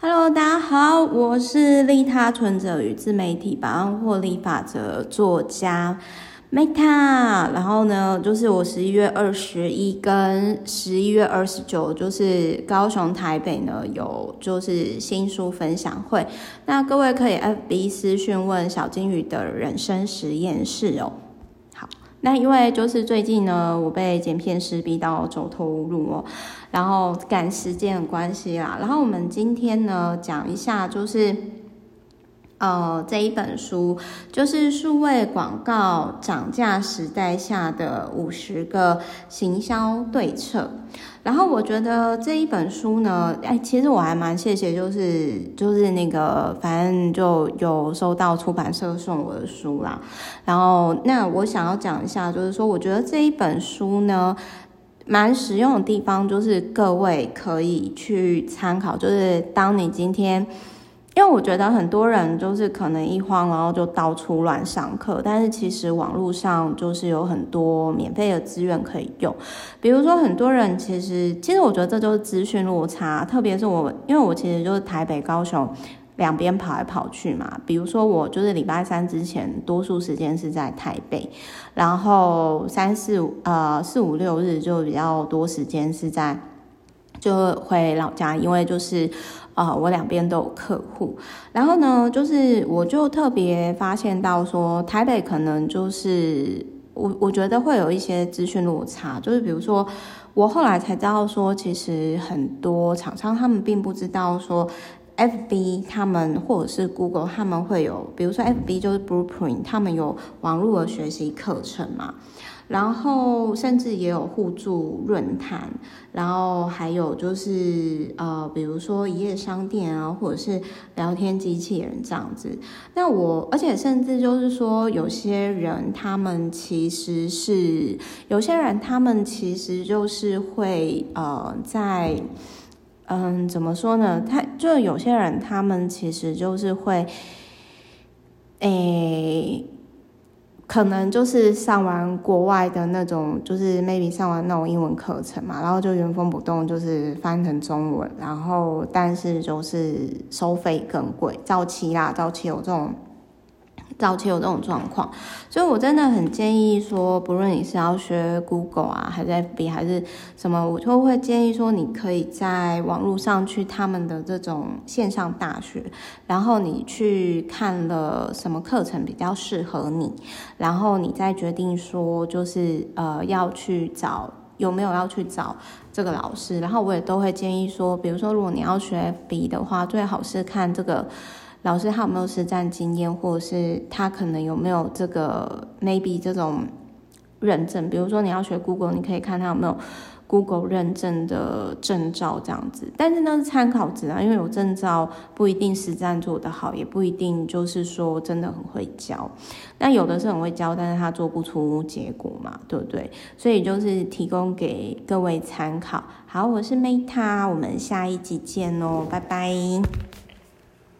Hello，大家好，我是利他存者与自媒体百万获利法则作家 Meta。然后呢，就是我十一月二十一跟十一月二十九，就是高雄、台北呢有就是新书分享会。那各位可以 FB 私讯问小金鱼的人生实验室哦。那因为就是最近呢，我被剪片师逼到走投无路哦，然后赶时间的关系啦，然后我们今天呢讲一下就是，呃，这一本书就是数位广告涨价时代下的五十个行销对策。然后我觉得这一本书呢，哎，其实我还蛮谢谢，就是就是那个，反正就有收到出版社送我的书啦。然后那我想要讲一下，就是说，我觉得这一本书呢，蛮实用的地方，就是各位可以去参考，就是当你今天。因为我觉得很多人就是可能一慌，然后就到处乱上课。但是其实网络上就是有很多免费的资源可以用。比如说很多人其实，其实我觉得这就是资讯落差。特别是我，因为我其实就是台北、高雄两边跑来跑去嘛。比如说我就是礼拜三之前，多数时间是在台北，然后三四呃四五六日就比较多时间是在就回老家，因为就是。啊、呃，我两边都有客户，然后呢，就是我就特别发现到说，台北可能就是我我觉得会有一些资讯落差，就是比如说，我后来才知道说，其实很多厂商他们并不知道说，FB 他们或者是 Google 他们会有，比如说 FB 就是 Blueprint，他们有网络的学习课程嘛。然后甚至也有互助论坛，然后还有就是呃，比如说一页商店啊，或者是聊天机器人这样子。那我而且甚至就是说，有些人他们其实是有些人他们其实就是会呃，在嗯怎么说呢？他就有些人他们其实就是会诶。可能就是上完国外的那种，就是 maybe 上完那种英文课程嘛，然后就原封不动就是翻成中文，然后但是就是收费更贵，早期啦，早期有这种。早期有这种状况，所以我真的很建议说，不论你是要学 Google 啊，还是 FB，还是什么，我就会建议说，你可以在网络上去他们的这种线上大学，然后你去看了什么课程比较适合你，然后你再决定说，就是呃要去找有没有要去找这个老师，然后我也都会建议说，比如说如果你要学 FB 的话，最好是看这个。老师他有没有实战经验，或者是他可能有没有这个 maybe 这种认证？比如说你要学 Google，你可以看他有没有 Google 认证的证照这样子。但是那是参考值啊，因为有证照不一定实战做得好，也不一定就是说真的很会教。那有的是很会教，但是他做不出结果嘛，对不对？所以就是提供给各位参考。好，我是 Meta，我们下一集见哦，拜拜。